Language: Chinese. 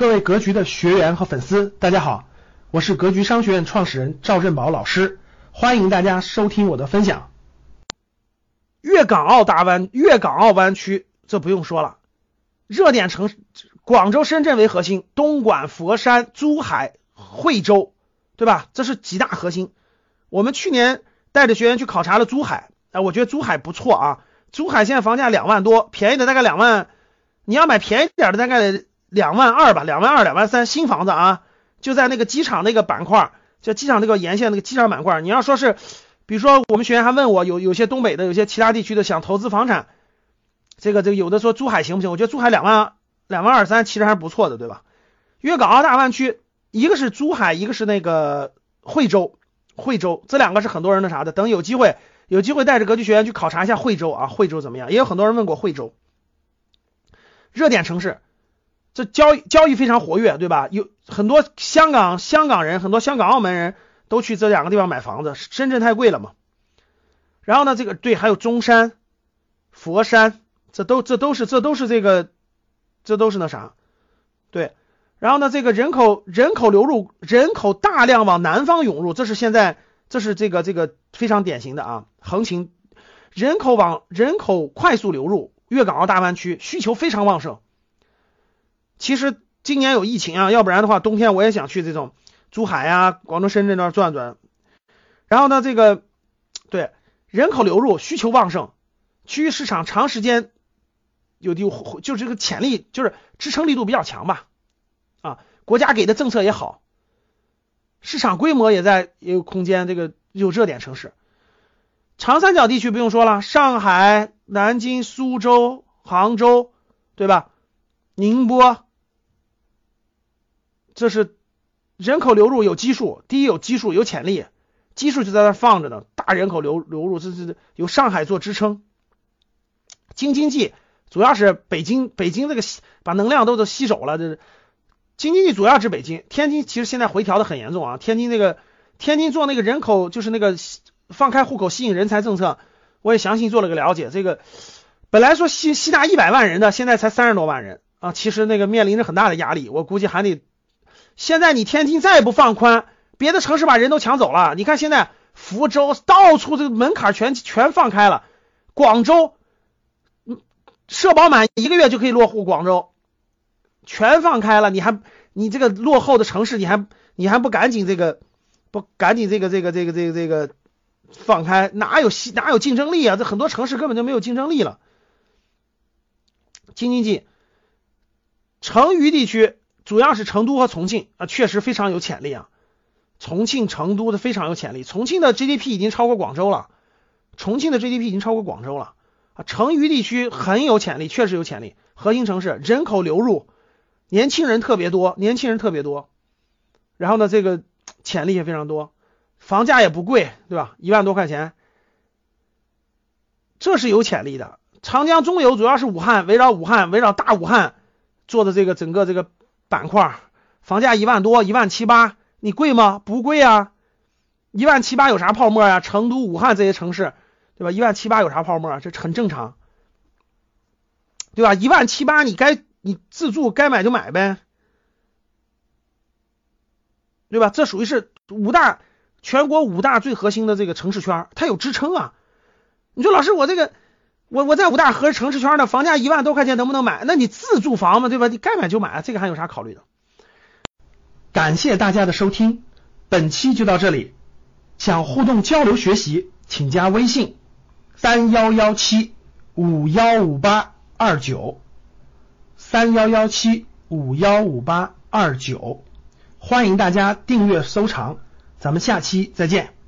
各位格局的学员和粉丝，大家好，我是格局商学院创始人赵振宝老师，欢迎大家收听我的分享。粤港澳大湾粤港澳湾区，这不用说了，热点城市广州、深圳为核心，东莞、佛山、珠海、惠州，对吧？这是几大核心。我们去年带着学员去考察了珠海，啊，我觉得珠海不错啊。珠海现在房价两万多，便宜的大概两万，你要买便宜点的大概。两万二吧，两万二、两万三，新房子啊，就在那个机场那个板块，就机场那个沿线那个机场板块。你要说是，比如说我们学员还问我，有有些东北的，有些其他地区的想投资房产，这个这个有的说珠海行不行？我觉得珠海两万两万二三其实还是不错的，对吧？粤港澳大湾区，一个是珠海，一个是那个惠州，惠州这两个是很多人那啥的。等有机会有机会带着格局学员去考察一下惠州啊，惠州怎么样？也有很多人问过惠州，热点城市。这交易交易非常活跃，对吧？有很多香港香港人，很多香港澳门人都去这两个地方买房子。深圳太贵了嘛。然后呢，这个对，还有中山、佛山，这都这都是这都是这个这都是那啥，对。然后呢，这个人口人口流入，人口大量往南方涌入，这是现在这是这个这个非常典型的啊，行情人口往人口快速流入粤港澳大湾区，需求非常旺盛。其实今年有疫情啊，要不然的话，冬天我也想去这种珠海呀、广州、深圳那儿转转。然后呢，这个对人口流入需求旺盛，区域市场长时间有有就这个潜力，就是支撑力度比较强吧。啊，国家给的政策也好，市场规模也在也有空间，这个有热点城市，长三角地区不用说了，上海、南京、苏州、杭州，对吧？宁波。这是人口流入有基数，第一有基数有潜力，基数就在那放着呢。大人口流流入，这这有上海做支撑。京津冀主要是北京，北京这个把能量都都吸走了。这京津冀主要指北京，天津其实现在回调的很严重啊。天津那个天津做那个人口就是那个放开户口吸引人才政策，我也详细做了个了解。这个本来说吸吸纳一百万人的，现在才三十多万人啊，其实那个面临着很大的压力，我估计还得。现在你天津再不放宽，别的城市把人都抢走了。你看现在福州到处这个门槛全全放开了，广州，嗯社保满一个月就可以落户广州，全放开了。你还你这个落后的城市，你还你还不赶紧这个不赶紧这个这个这个这个这个放开，哪有哪有竞争力啊？这很多城市根本就没有竞争力了。京津冀、成渝地区。主要是成都和重庆啊，确实非常有潜力啊。重庆、成都的非常有潜力。重庆的 GDP 已经超过广州了，重庆的 GDP 已经超过广州了啊。成渝地区很有潜力，确实有潜力。核心城市人口流入，年轻人特别多，年轻人特别多。然后呢，这个潜力也非常多，房价也不贵，对吧？一万多块钱，这是有潜力的。长江中游主要是武汉，围绕武汉，围绕大武汉做的这个整个这个。板块房价一万多，一万七八，你贵吗？不贵啊，一万七八有啥泡沫呀？成都、武汉这些城市，对吧？一万七八有啥泡沫？这很正常，对吧？一万七八，你该你自住该买就买呗，对吧？这属于是五大全国五大最核心的这个城市圈，它有支撑啊。你说老师，我这个。我我在五大河城市圈呢，房价一万多块钱能不能买？那你自住房嘛，对吧？你该买就买，这个还有啥考虑的？感谢大家的收听，本期就到这里。想互动交流学习，请加微信三幺幺七五幺五八二九三幺幺七五幺五八二九，欢迎大家订阅收藏，咱们下期再见。